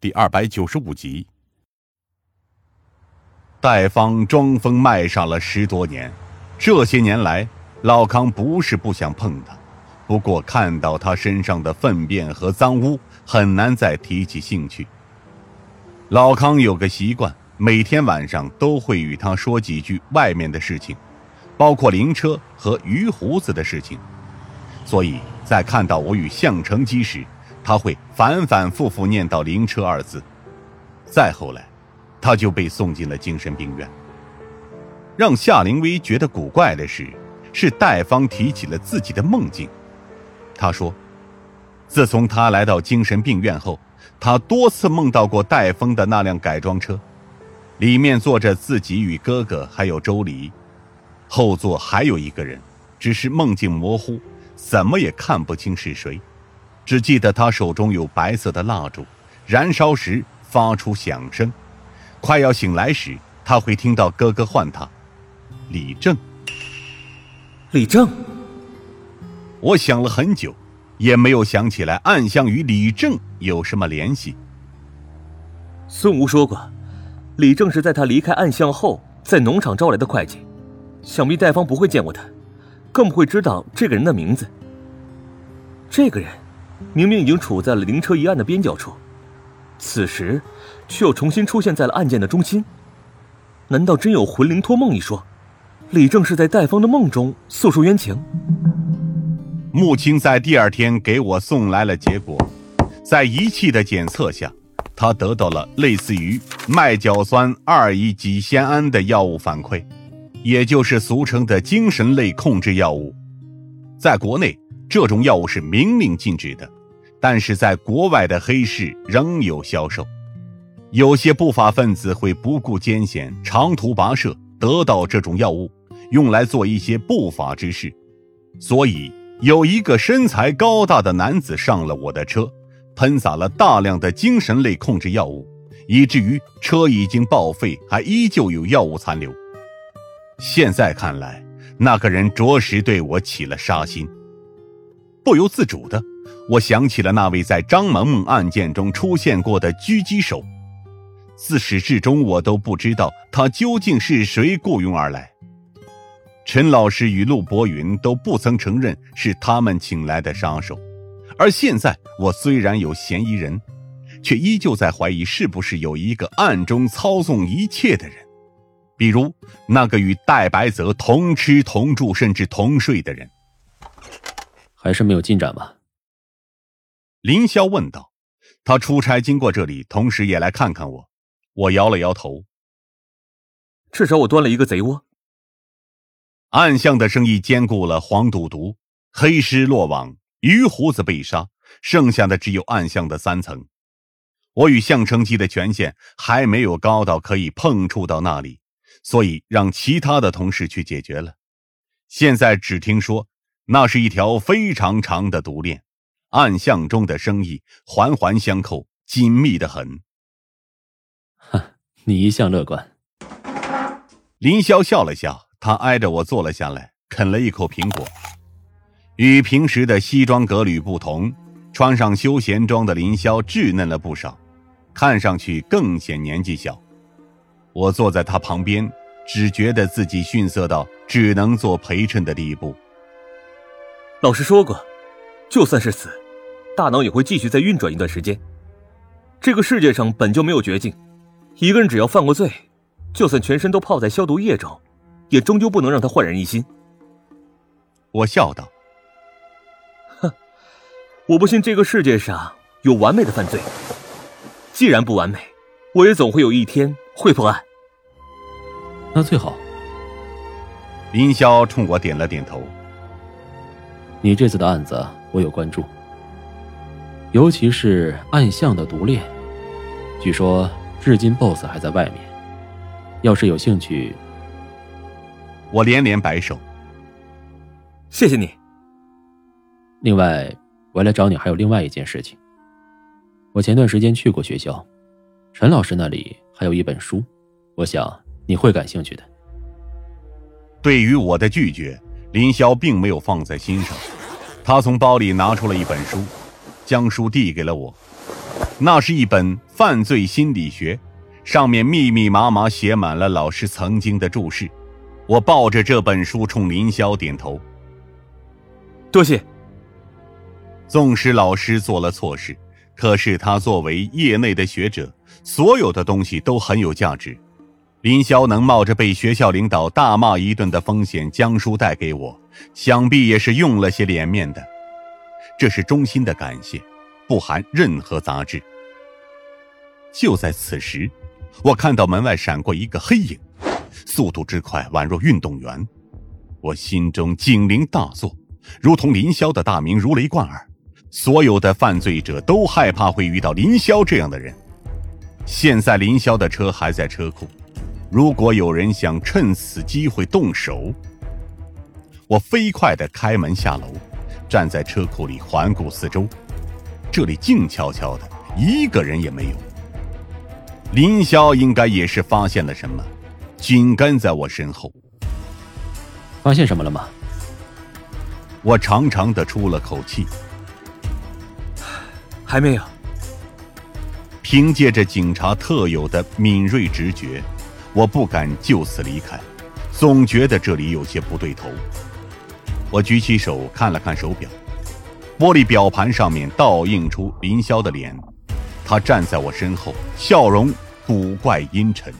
第二百九十五集。戴芳装疯卖傻了十多年，这些年来，老康不是不想碰他，不过看到他身上的粪便和脏污，很难再提起兴趣。老康有个习惯，每天晚上都会与他说几句外面的事情，包括灵车和鱼胡子的事情，所以在看到我与项成基时。他会反反复复念叨“灵车”二字，再后来，他就被送进了精神病院。让夏灵薇觉得古怪的是，是戴芳提起了自己的梦境。他说，自从他来到精神病院后，他多次梦到过戴峰的那辆改装车，里面坐着自己与哥哥还有周黎，后座还有一个人，只是梦境模糊，怎么也看不清是谁。只记得他手中有白色的蜡烛，燃烧时发出响声。快要醒来时，他会听到哥哥唤他：“李正。”李正。我想了很久，也没有想起来暗香与李正有什么联系。孙吴说过，李正是在他离开暗巷后，在农场招来的会计，想必戴芳不会见过他，更不会知道这个人的名字。这个人。明明已经处在了灵车一案的边角处，此时却又重新出现在了案件的中心。难道真有魂灵托梦一说？李正是在戴芳的梦中诉说冤情。穆青在第二天给我送来了结果，在仪器的检测下，他得到了类似于麦角酸二乙己酰胺的药物反馈，也就是俗称的精神类控制药物，在国内。这种药物是明令禁止的，但是在国外的黑市仍有销售。有些不法分子会不顾艰险，长途跋涉得到这种药物，用来做一些不法之事。所以，有一个身材高大的男子上了我的车，喷洒了大量的精神类控制药物，以至于车已经报废，还依旧有药物残留。现在看来，那个人着实对我起了杀心。不由自主的，我想起了那位在张萌萌案件中出现过的狙击手。自始至终，我都不知道他究竟是谁雇佣而来。陈老师与陆博云都不曾承认是他们请来的杀手，而现在我虽然有嫌疑人，却依旧在怀疑是不是有一个暗中操纵一切的人，比如那个与戴白泽同吃同住甚至同睡的人。还是没有进展吧？林霄问道。他出差经过这里，同时也来看看我。我摇了摇头。至少我端了一个贼窝。暗巷的生意兼顾了黄赌毒、黑尸落网、鱼胡子被杀，剩下的只有暗巷的三层。我与项成基的权限还没有高到可以碰触到那里，所以让其他的同事去解决了。现在只听说。那是一条非常长的毒链，暗巷中的生意环环相扣，紧密的很。哼，你一向乐观。林霄笑了笑，他挨着我坐了下来，啃了一口苹果。与平时的西装革履不同，穿上休闲装的林霄稚嫩了不少，看上去更显年纪小。我坐在他旁边，只觉得自己逊色到只能做陪衬的地步。老师说过，就算是死，大脑也会继续再运转一段时间。这个世界上本就没有绝境，一个人只要犯过罪，就算全身都泡在消毒液中，也终究不能让他焕然一新。我笑道：“哼，我不信这个世界上有完美的犯罪。既然不完美，我也总会有一天会破案。那最好。”林霄冲我点了点头。你这次的案子我有关注，尤其是暗巷的毒链，据说至今 BOSS 还在外面。要是有兴趣，我连连摆手。谢谢你。另外，我来找你还有另外一件事情。我前段时间去过学校，陈老师那里还有一本书，我想你会感兴趣的。对于我的拒绝。林霄并没有放在心上，他从包里拿出了一本书，将书递给了我。那是一本犯罪心理学，上面密密麻麻写满了老师曾经的注释。我抱着这本书冲林霄点头，多谢。纵使老师做了错事，可是他作为业内的学者，所有的东西都很有价值。林霄能冒着被学校领导大骂一顿的风险将书带给我，想必也是用了些脸面的。这是衷心的感谢，不含任何杂质。就在此时，我看到门外闪过一个黑影，速度之快，宛若运动员。我心中警铃大作，如同林霄的大名如雷贯耳。所有的犯罪者都害怕会遇到林霄这样的人。现在林霄的车还在车库，如果有人想趁此机会动手，我飞快地开门下楼，站在车库里环顾四周，这里静悄悄的，一个人也没有。林霄应该也是发现了什么，紧跟在我身后。发现什么了吗？我长长的出了口气。还没有。凭借着警察特有的敏锐直觉，我不敢就此离开，总觉得这里有些不对头。我举起手看了看手表，玻璃表盘上面倒映出林霄的脸，他站在我身后，笑容古怪阴沉。